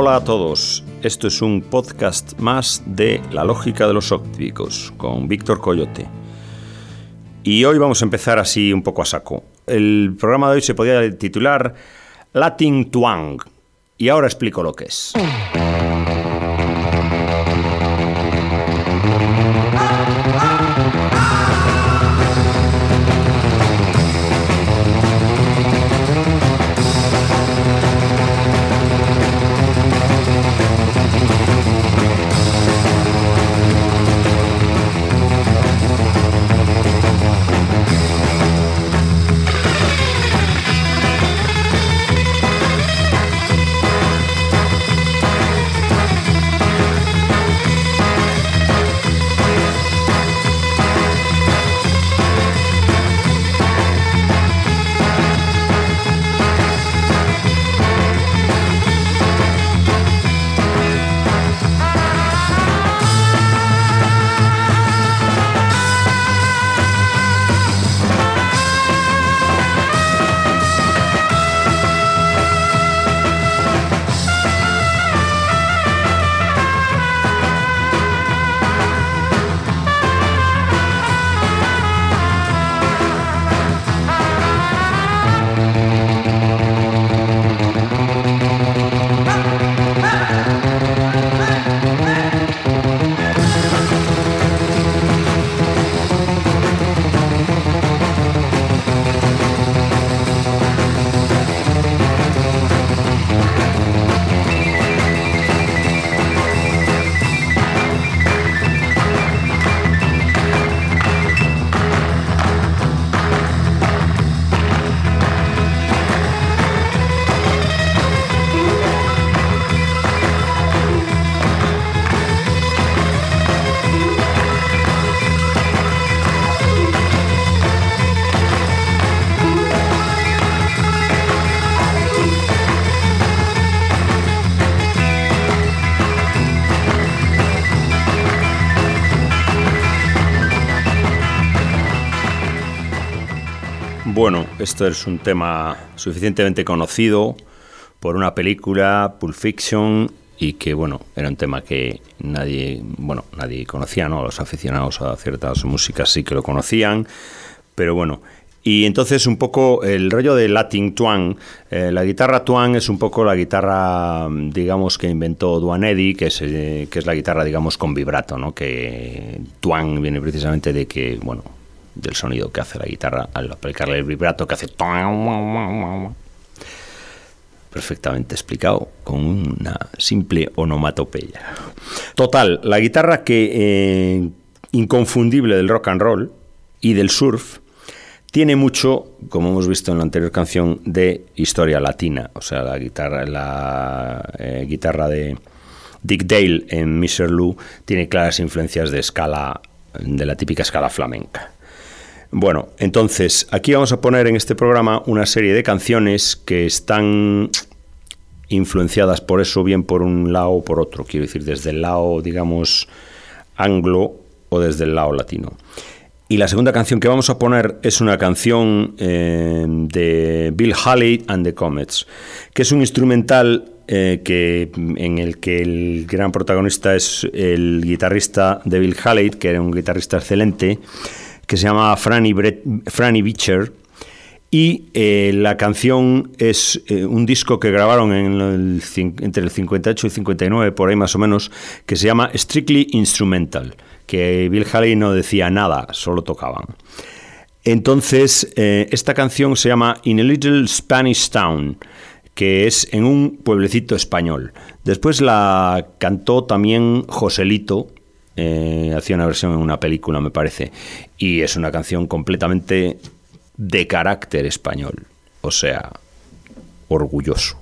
Hola a todos, esto es un podcast más de La lógica de los ópticos con Víctor Coyote. Y hoy vamos a empezar así un poco a saco. El programa de hoy se podría titular Latin Twang. Y ahora explico lo que es. Bueno, esto es un tema suficientemente conocido por una película, Pulp Fiction, y que bueno, era un tema que nadie, bueno, nadie conocía, ¿no? Los aficionados a ciertas músicas sí que lo conocían, pero bueno, y entonces un poco el rollo de Latin Twang, eh, la guitarra Twang es un poco la guitarra, digamos, que inventó Duane Eddy, que es, eh, que es la guitarra, digamos, con vibrato, ¿no? Que Twang viene precisamente de que, bueno, del sonido que hace la guitarra al aplicarle el vibrato que hace perfectamente explicado con una simple onomatopeya. Total, la guitarra que eh, inconfundible del rock and roll y del surf tiene mucho, como hemos visto en la anterior canción, de historia latina. O sea, la guitarra, la eh, guitarra de Dick Dale en Mr. Lou tiene claras influencias de escala, de la típica escala flamenca. Bueno, entonces aquí vamos a poner en este programa una serie de canciones que están influenciadas por eso, bien por un lado o por otro, quiero decir, desde el lado, digamos, anglo o desde el lado latino. Y la segunda canción que vamos a poner es una canción eh, de Bill Haley and the Comets, que es un instrumental eh, que, en el que el gran protagonista es el guitarrista de Bill Haley, que era un guitarrista excelente, que se llama Franny, Franny Beecher. Y eh, la canción es eh, un disco que grabaron en entre el 58 y 59, por ahí más o menos, que se llama Strictly Instrumental, que Bill Haley no decía nada, solo tocaban. Entonces, eh, esta canción se llama In a Little Spanish Town, que es en un pueblecito español. Después la cantó también Joselito, eh, hacía una versión en una película, me parece, y es una canción completamente de carácter español, o sea, orgulloso.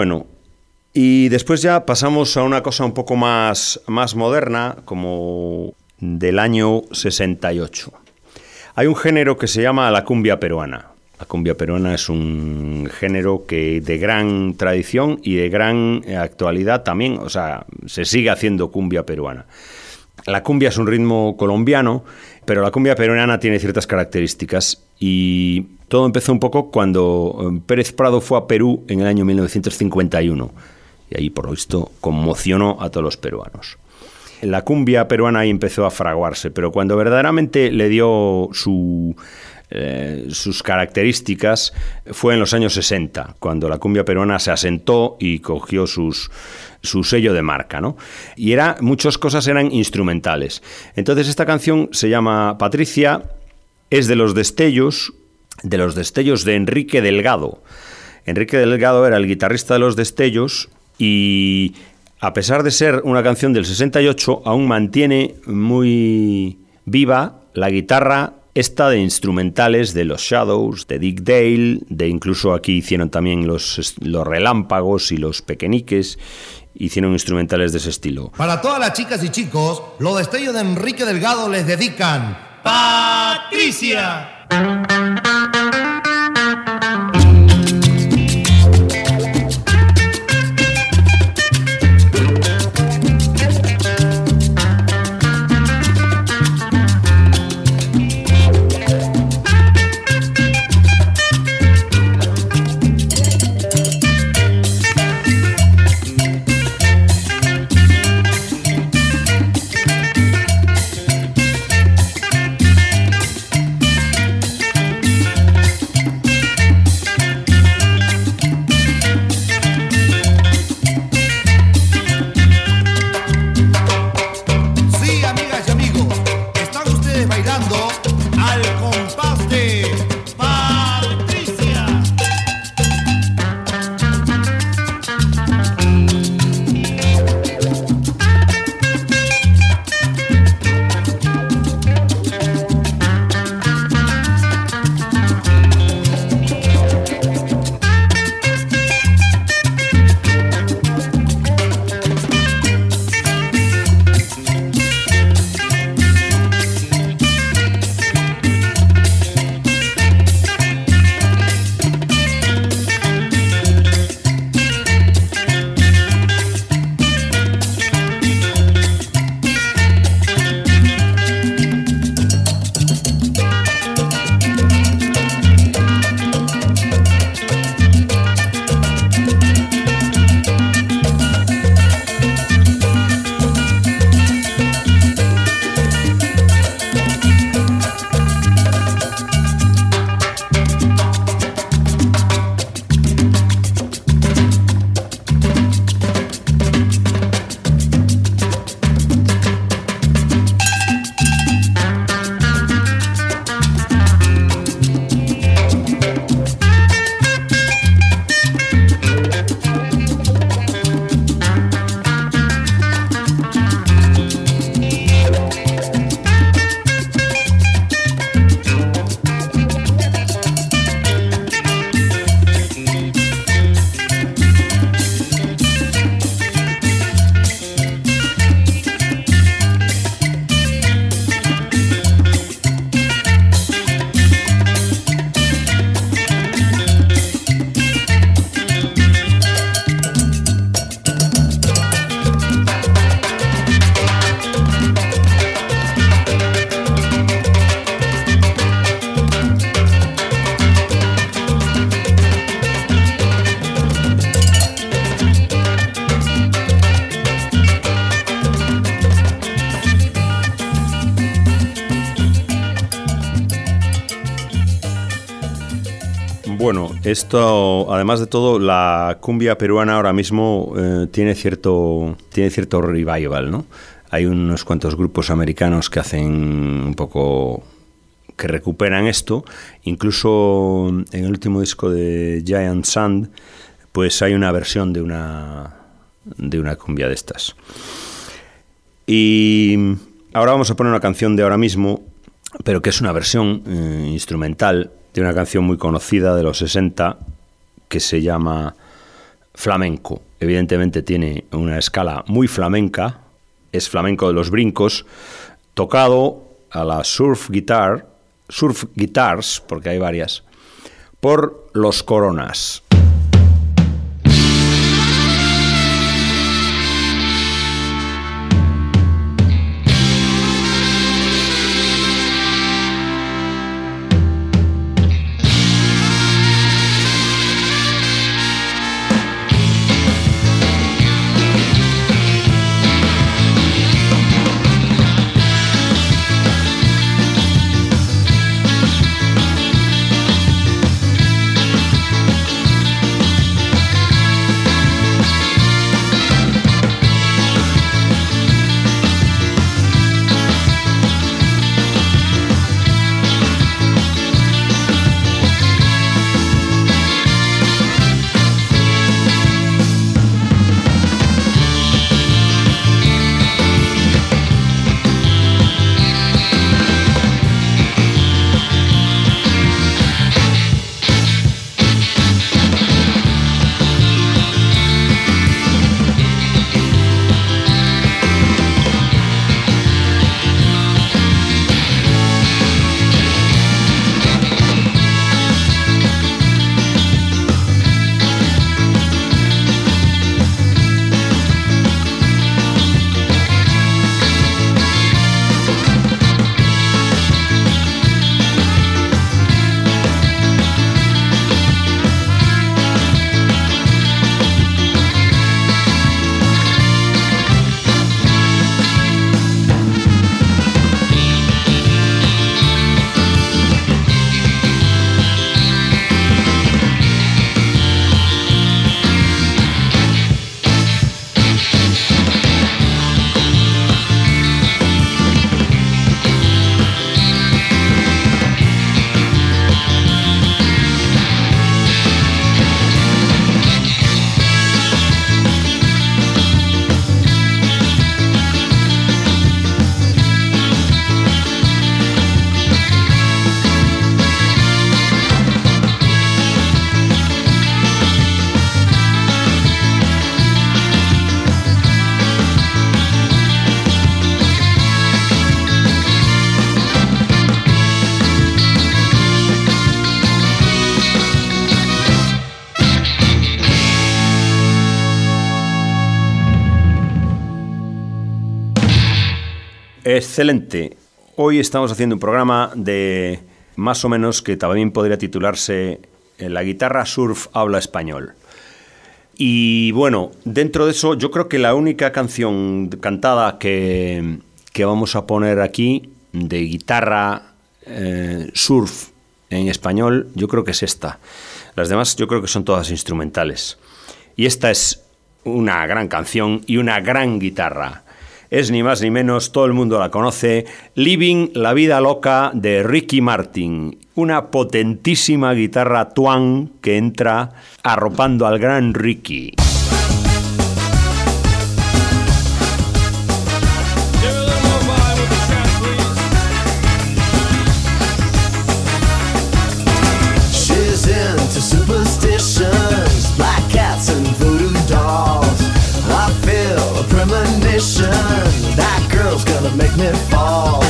Bueno, y después ya pasamos a una cosa un poco más, más moderna, como del año 68. Hay un género que se llama la cumbia peruana. La cumbia peruana es un género que de gran tradición y de gran actualidad también, o sea, se sigue haciendo cumbia peruana. La cumbia es un ritmo colombiano, pero la cumbia peruana tiene ciertas características y todo empezó un poco cuando eh, Pérez Prado fue a Perú en el año 1951 y ahí por lo visto conmocionó a todos los peruanos. La cumbia peruana ahí empezó a fraguarse, pero cuando verdaderamente le dio eh, sus características fue en los años 60, cuando la cumbia peruana se asentó y cogió sus, su sello de marca, ¿no? Y era, muchas cosas eran instrumentales. Entonces esta canción se llama Patricia, es de los destellos, de los destellos de Enrique Delgado. Enrique Delgado era el guitarrista de los destellos y a pesar de ser una canción del 68, aún mantiene muy viva la guitarra esta de instrumentales de los Shadows, de Dick Dale, de incluso aquí hicieron también los, los relámpagos y los pequeñiques, hicieron instrumentales de ese estilo. Para todas las chicas y chicos, los destellos de Enrique Delgado les dedican Patricia. Esto, además de todo, la cumbia peruana ahora mismo eh, tiene, cierto, tiene cierto revival, ¿no? Hay unos cuantos grupos americanos que hacen un poco que recuperan esto. Incluso en el último disco de Giant Sand, pues hay una versión de una de una cumbia de estas. Y ahora vamos a poner una canción de ahora mismo, pero que es una versión eh, instrumental de una canción muy conocida de los 60 que se llama flamenco. Evidentemente tiene una escala muy flamenca, es flamenco de los brincos, tocado a la surf guitar, surf guitars, porque hay varias, por los coronas. Excelente. Hoy estamos haciendo un programa de más o menos que también podría titularse eh, La guitarra surf habla español. Y bueno, dentro de eso yo creo que la única canción cantada que, vamos a poner aquí de guitarra eh, surf en español, yo creo que es esta. Las demás yo creo que son todas instrumentales. Y esta es una gran canción y una gran guitarra es ni más ni menos, todo el mundo la conoce, Living la vida loca de Ricky Martin, una potentísima guitarra twang que entra arropando al gran Ricky. Gonna make me fall.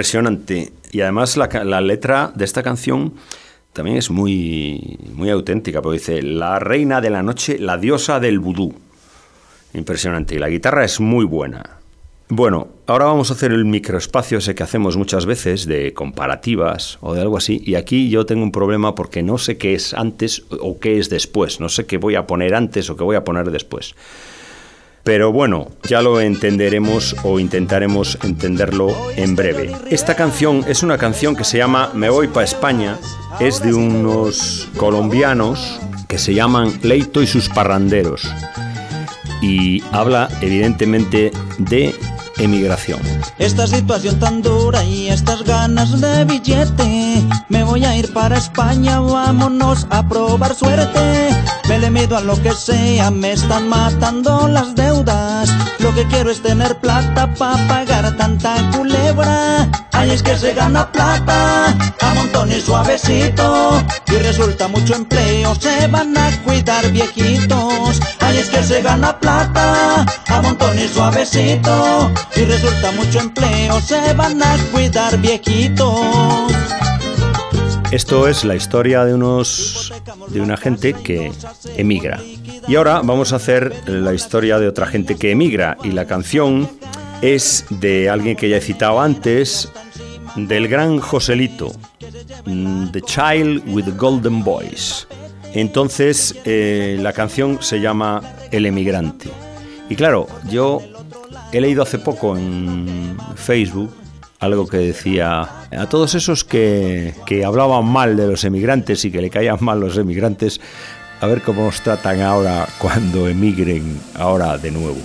Impresionante. Y además la, letra de esta canción también es muy, muy auténtica, porque dice, la reina de la noche, la diosa del vudú. Impresionante. Y la guitarra es muy buena. Bueno, ahora vamos a hacer el microespacio ese que hacemos muchas veces de comparativas o de algo así. Y aquí yo tengo un problema porque no sé qué es antes o qué es después. No sé qué voy a poner antes o qué voy a poner después. Pero bueno, ya lo entenderemos o intentaremos entenderlo en breve. Esta canción es una canción que se llama Me voy pa' España. Es de unos colombianos que se llaman Leito y sus parranderos. Y habla evidentemente de emigración. Esta situación tan dura y estas ganas de billete. Me voy a ir para España, vámonos a probar suerte. Me le mido a lo que sea, me están matando las deudas. Lo que quiero es tener plata para pagar tanta culebra. Ay, es que se gana plata a montón y suavecito. Y resulta mucho empleo, se van a cuidar viejitos. Ay, es que se gana plata a montón y suavecito. Y resulta mucho empleo, se van a cuidar viejitos. Esto es la historia de unos de una gente que emigra. Y ahora vamos a hacer la historia de otra gente que emigra y la canción es de alguien que ya he citado antes, del gran Joselito, mm, The Child with the Golden Voice. Entonces eh, la canción se llama El emigrante. Y claro, yo he leído hace poco en Facebook algo que decía a todos esos que, que hablaban mal de los emigrantes y que le caían mal los emigrantes, a ver cómo nos tratan ahora cuando emigren ahora de nuevo.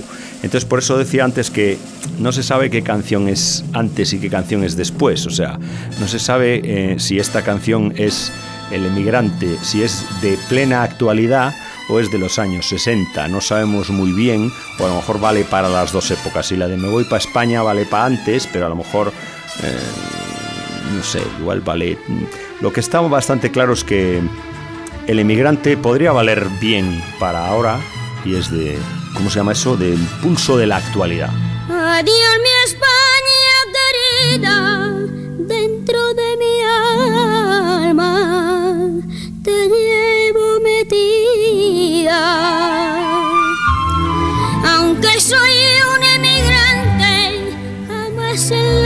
Entonces por eso decía antes que no se sabe qué canción es antes y qué canción es después. O sea, no se sabe eh, si esta canción es El emigrante, si es de plena actualidad o es de los años 60. No sabemos muy bien, o a lo mejor vale para las dos épocas. Y la de Me voy para España vale para antes, pero a lo mejor, eh, no sé, igual vale... Lo que está bastante claro es que El emigrante podría valer bien para ahora y es de, ¿cómo se llama eso? Del pulso de la actualidad. Adiós mi España querida, dentro de mi alma te llevo metida. Aunque soy un emigrante, jamás en la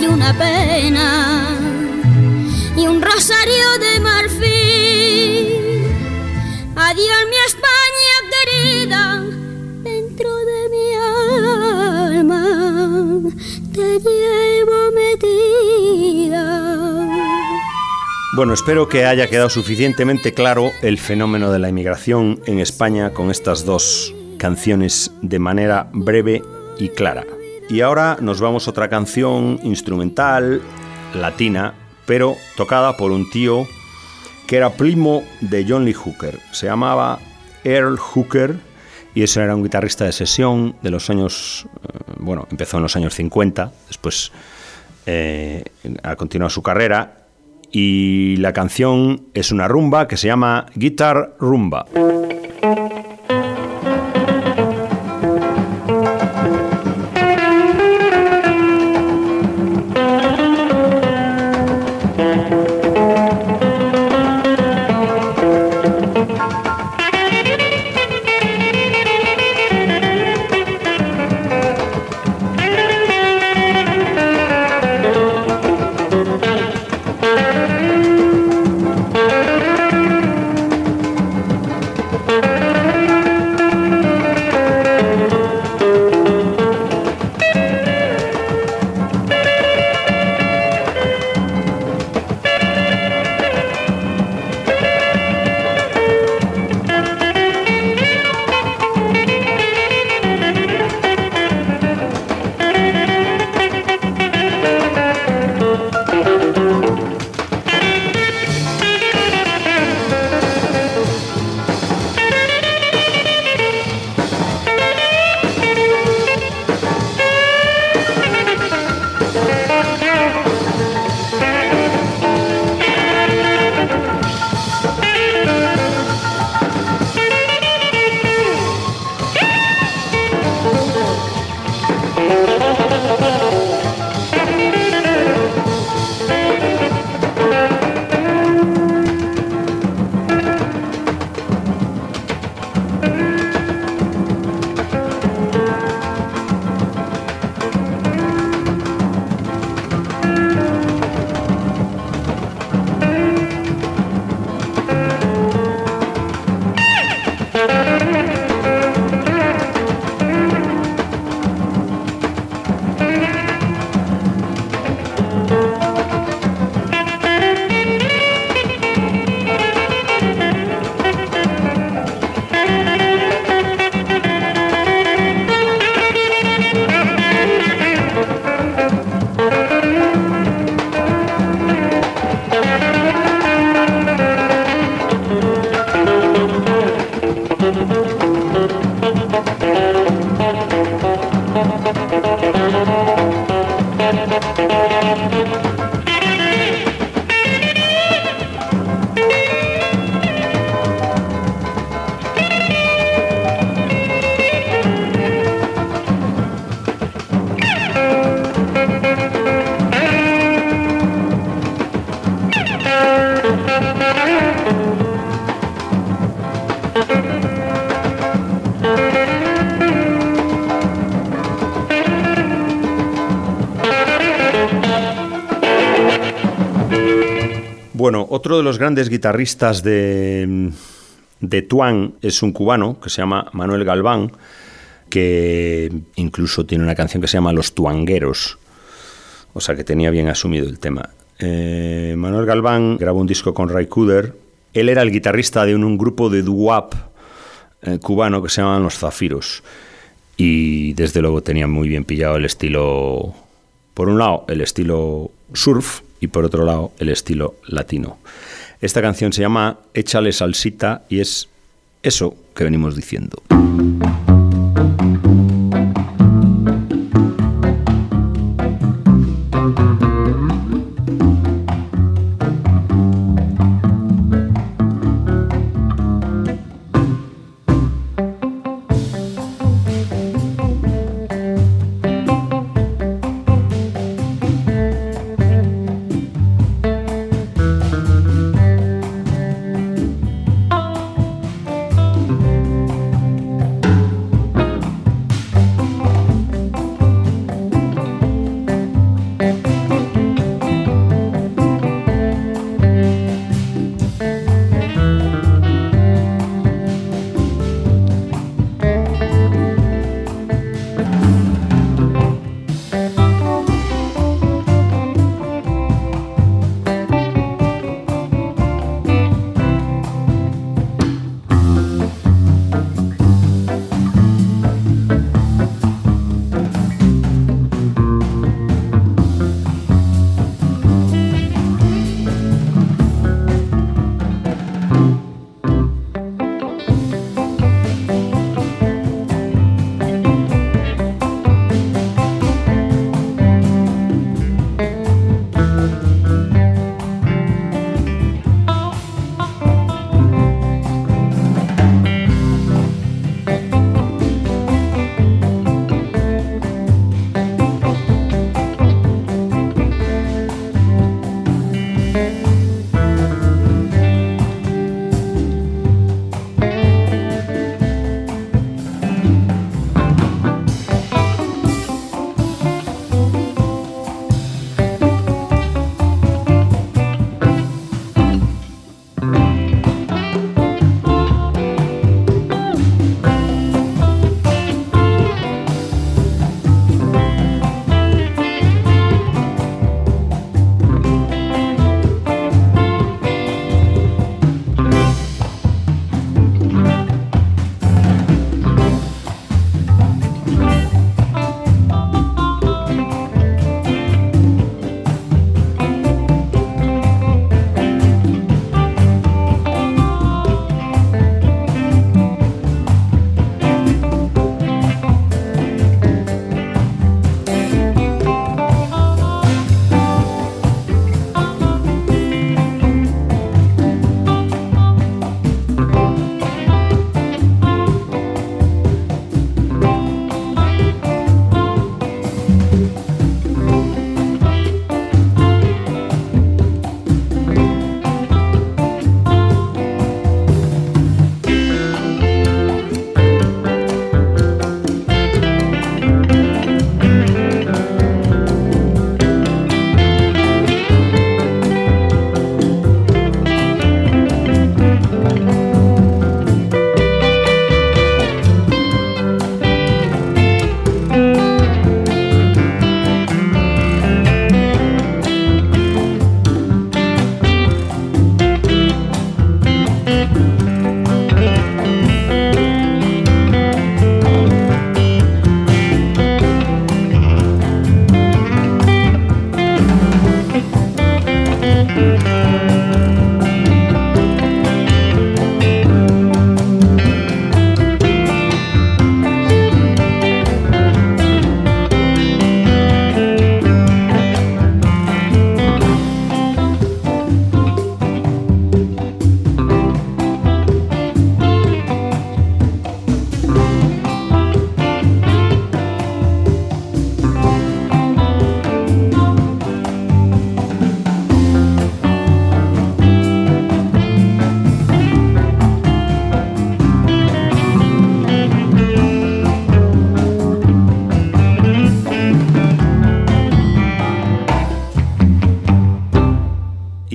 y una pena y un rosario de marfil. Adiós mi España querida, dentro de mi alma te llevo metida. Bueno, espero que haya quedado suficientemente claro el fenómeno de la inmigración en España con estas dos canciones de manera breve y clara. Y ahora nos vamos a otra canción instrumental, latina, pero tocada por un tío que era primo de John Lee Hooker. Se llamaba Earl Hooker y ese era un guitarrista de sesión de los años, eh, bueno, empezó en los años 50, después eh, ha continuado su carrera y la canción es una rumba que se llama Guitar Rumba. Otro de los grandes guitarristas de, Tuan es un cubano que se llama Manuel Galván, que incluso tiene una canción que se llama Los Tuangueros, o sea que tenía bien asumido el tema. Eh, Manuel Galván grabó un disco con Ray Cooder. Él era el guitarrista de un, grupo de doo-wop eh, cubano que se llamaban Los Zafiros. Y desde luego tenía muy bien pillado el estilo, por un lado, el estilo surf y por otro lado, el estilo latino. Esta canción se llama Échale salsita y es eso, que venimos diciendo.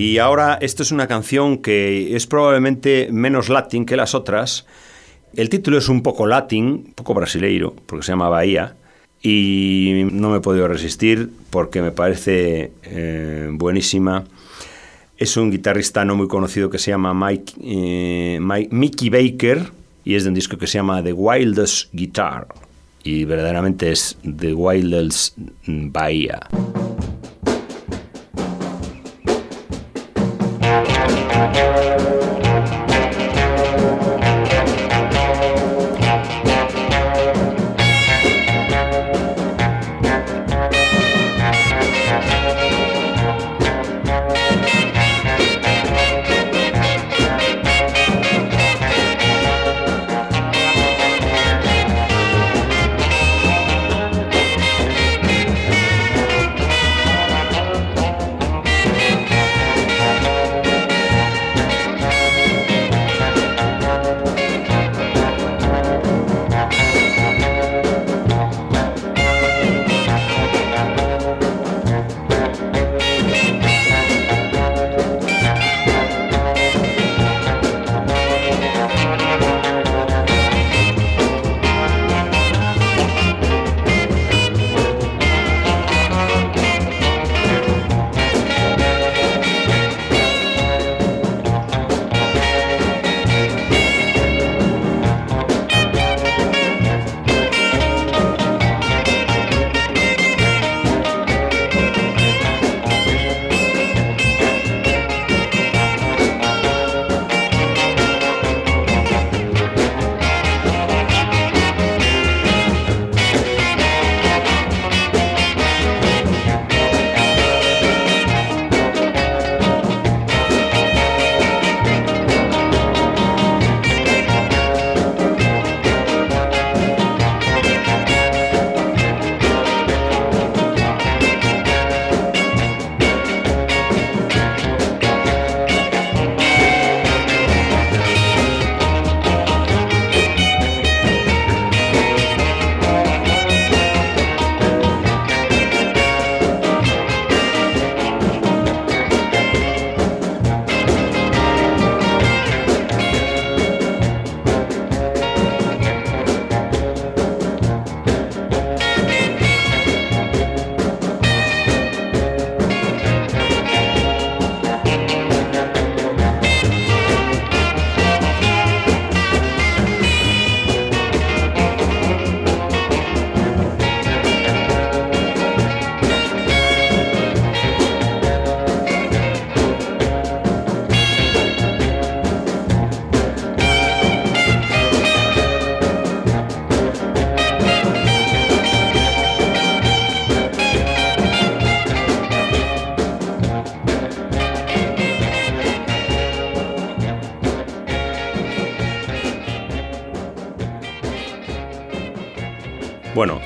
Y ahora, esto es una canción que es probablemente menos latín que las otras. El título es un poco latín, un poco brasileiro, porque se llama Bahía. Y no me he podido resistir porque me parece eh, buenísima. Es un guitarrista no muy conocido que se llama Mike, eh, Mickey Baker y es de un disco que se llama The Wildest Guitar. Y verdaderamente es The Wildest Bahía.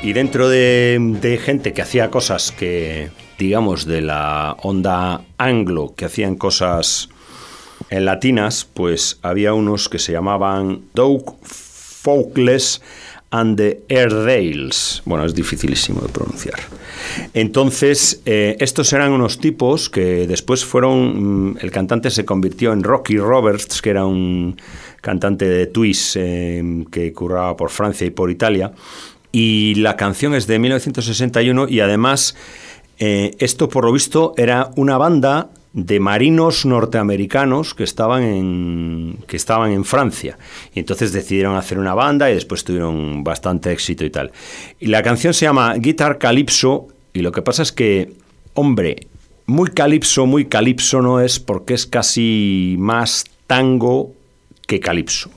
Y dentro de, gente que hacía cosas que, digamos, de la onda anglo, que hacían cosas en latinas, pues había unos que se llamaban Doug Folkless and the Airedales. Bueno, es dificilísimo de pronunciar. Entonces, eh, estos eran unos tipos que después fueron. mm, el cantante se convirtió en Rocky Roberts, que era un cantante de twist eh, que curraba por Francia y por Italia. Y la canción es de 1961 y además eh, esto por lo visto era una banda de marinos norteamericanos que estaban en que estaban en Francia y entonces decidieron hacer una banda y después tuvieron bastante éxito y tal. Y la canción se llama Guitar Calypso y lo que pasa es que hombre, muy calipso, muy calipso no es porque es casi más tango que calipso.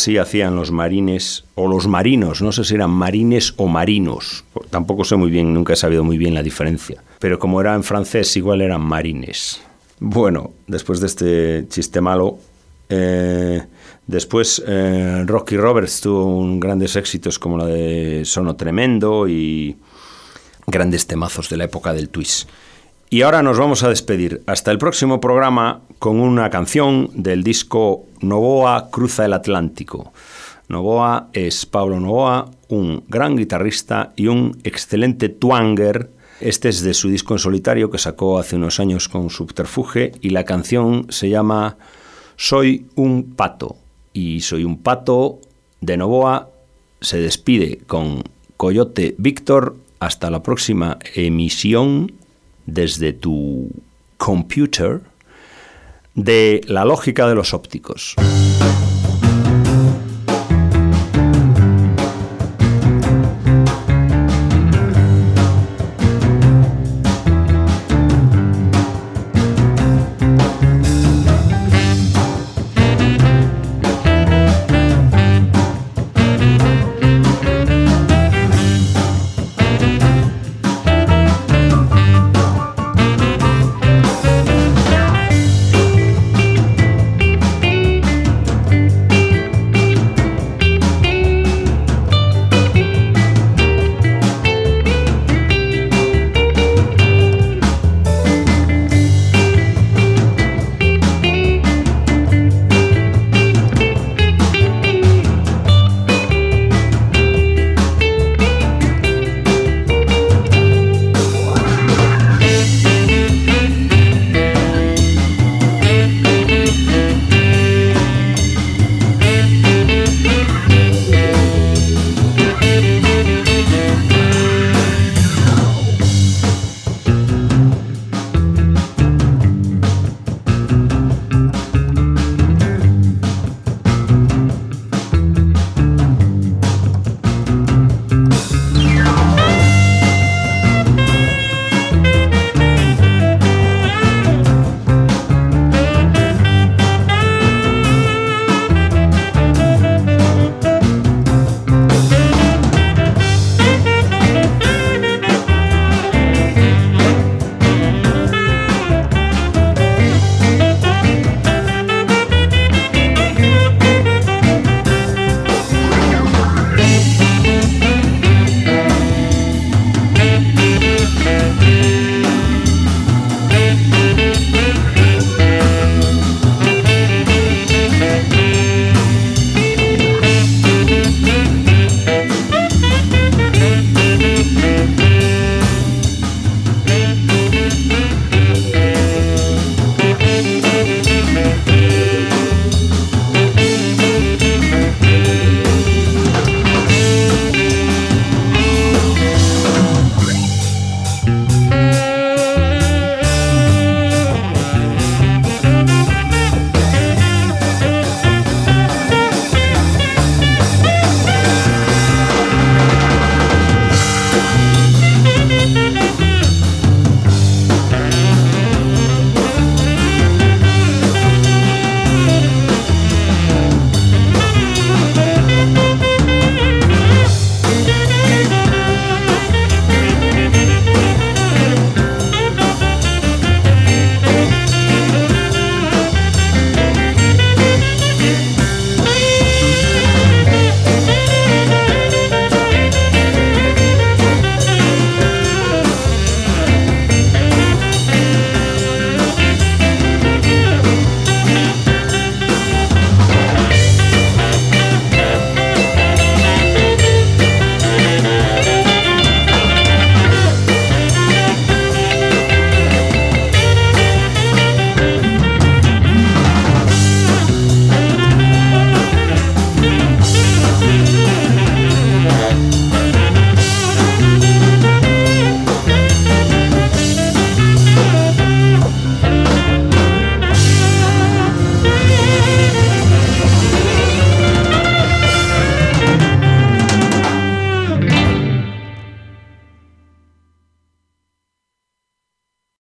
Así hacían los marines o los marinos, no sé si eran marines o marinos, tampoco sé muy bien, nunca he sabido muy bien la diferencia, pero como era en francés igual eran marines. Bueno, después de este chiste malo, eh, después eh, Rocky Roberts tuvo un grandes éxitos como la de Sono Tremendo y grandes temazos de la época del twist. Y ahora nos vamos a despedir. Hasta el próximo programa con una canción del disco Novoa Cruza el Atlántico. Novoa es Pablo Novoa, un gran guitarrista y un excelente twanger. Este es de su disco en solitario que sacó hace unos años con Subterfuge y la canción se llama Soy un pato. Y Soy un pato de Novoa se despide con Coyote Víctor. Hasta la próxima emisión desde tu computer de la lógica de los ópticos.